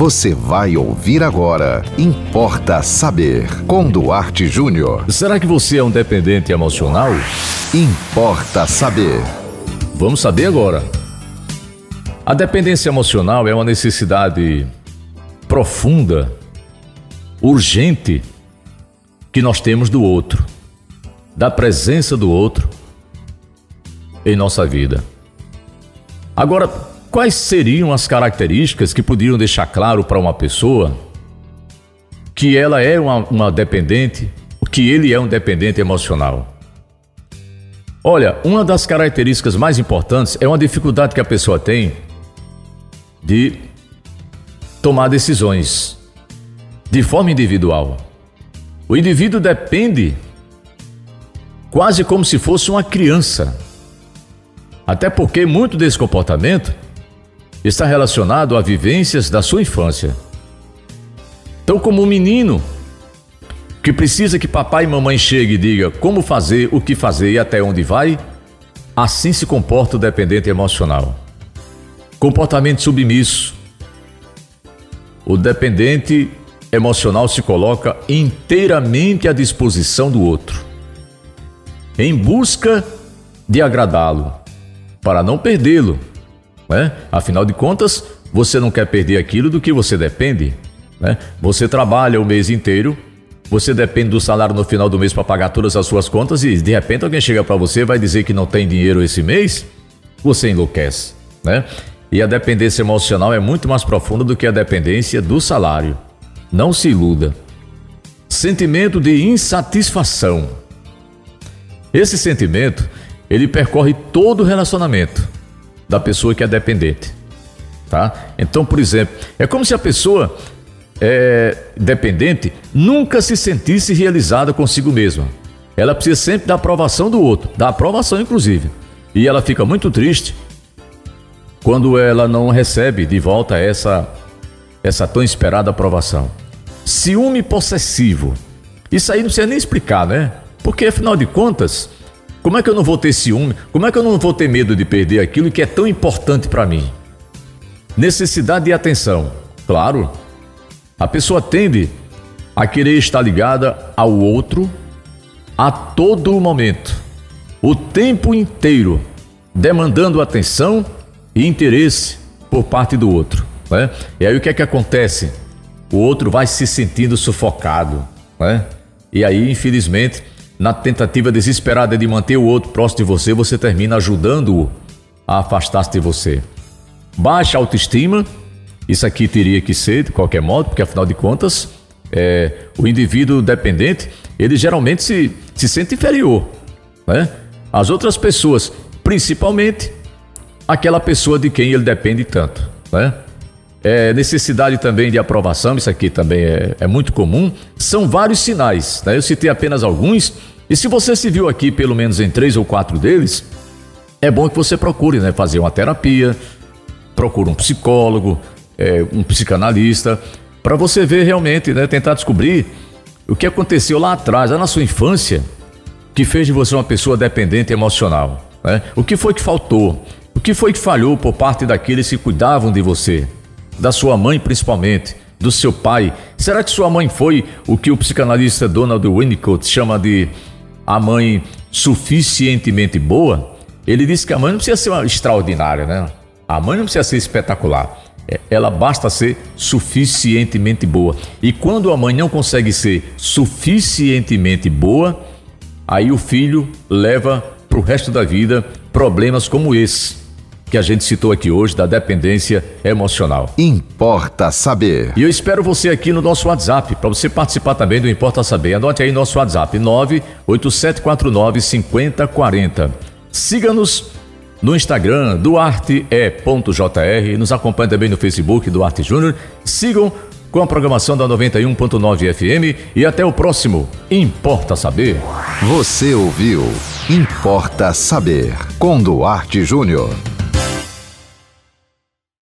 Você vai ouvir agora. Importa saber. Com Duarte Júnior. Será que você é um dependente emocional? Importa saber. Vamos saber agora. A dependência emocional é uma necessidade profunda, urgente, que nós temos do outro, da presença do outro em nossa vida. Agora, Quais seriam as características que poderiam deixar claro para uma pessoa que ela é uma, uma dependente, que ele é um dependente emocional? Olha, uma das características mais importantes é uma dificuldade que a pessoa tem de tomar decisões de forma individual. O indivíduo depende quase como se fosse uma criança. Até porque muito desse comportamento está relacionado a vivências da sua infância. Então, como um menino que precisa que papai e mamãe chegue e diga como fazer, o que fazer e até onde vai, assim se comporta o dependente emocional. Comportamento submisso. O dependente emocional se coloca inteiramente à disposição do outro, em busca de agradá-lo, para não perdê-lo né? Afinal de contas, você não quer perder aquilo do que você depende. Né? Você trabalha o mês inteiro, você depende do salário no final do mês para pagar todas as suas contas e de repente alguém chega para você e vai dizer que não tem dinheiro esse mês, você enlouquece. Né? E a dependência emocional é muito mais profunda do que a dependência do salário. Não se iluda. Sentimento de insatisfação. Esse sentimento, ele percorre todo o relacionamento da pessoa que é dependente. Tá? Então, por exemplo, é como se a pessoa é, dependente nunca se sentisse realizada consigo mesma. Ela precisa sempre da aprovação do outro, da aprovação inclusive. E ela fica muito triste quando ela não recebe de volta essa essa tão esperada aprovação. Ciúme possessivo. Isso aí não precisa nem explicar, né? Porque afinal de contas, como é que eu não vou ter ciúme? Como é que eu não vou ter medo de perder aquilo que é tão importante para mim? Necessidade de atenção. Claro, a pessoa tende a querer estar ligada ao outro a todo momento, o tempo inteiro, demandando atenção e interesse por parte do outro. Né? E aí o que é que acontece? O outro vai se sentindo sufocado. Né? E aí, infelizmente, na tentativa desesperada de manter o outro próximo de você, você termina ajudando-o a afastar-se de você. Baixa autoestima, isso aqui teria que ser de qualquer modo, porque afinal de contas, é, o indivíduo dependente, ele geralmente se, se sente inferior. Né? As outras pessoas, principalmente aquela pessoa de quem ele depende tanto. Né? É, necessidade também de aprovação, isso aqui também é, é muito comum, são vários sinais. Né? Eu citei apenas alguns, e se você se viu aqui pelo menos em três ou quatro deles, é bom que você procure né? fazer uma terapia, procure um psicólogo, é, um psicanalista, para você ver realmente, né? tentar descobrir o que aconteceu lá atrás, lá na sua infância, que fez de você uma pessoa dependente emocional. Né? O que foi que faltou? O que foi que falhou por parte daqueles que cuidavam de você? Da sua mãe principalmente, do seu pai. Será que sua mãe foi o que o psicanalista Donald Winnicott chama de a mãe suficientemente boa? Ele disse que a mãe não precisa ser extraordinária, né? A mãe não precisa ser espetacular. É, ela basta ser suficientemente boa. E quando a mãe não consegue ser suficientemente boa, aí o filho leva para o resto da vida problemas como esse que a gente citou aqui hoje da dependência emocional. Importa saber. E eu espero você aqui no nosso WhatsApp, para você participar também do Importa Saber. Anote aí nosso WhatsApp, 98749 5040. Siga-nos no Instagram, duarte.jr, nos acompanhe também no Facebook, Duarte Júnior. Sigam com a programação da 91.9 FM e até o próximo Importa Saber. Você ouviu Importa Saber com Duarte Júnior.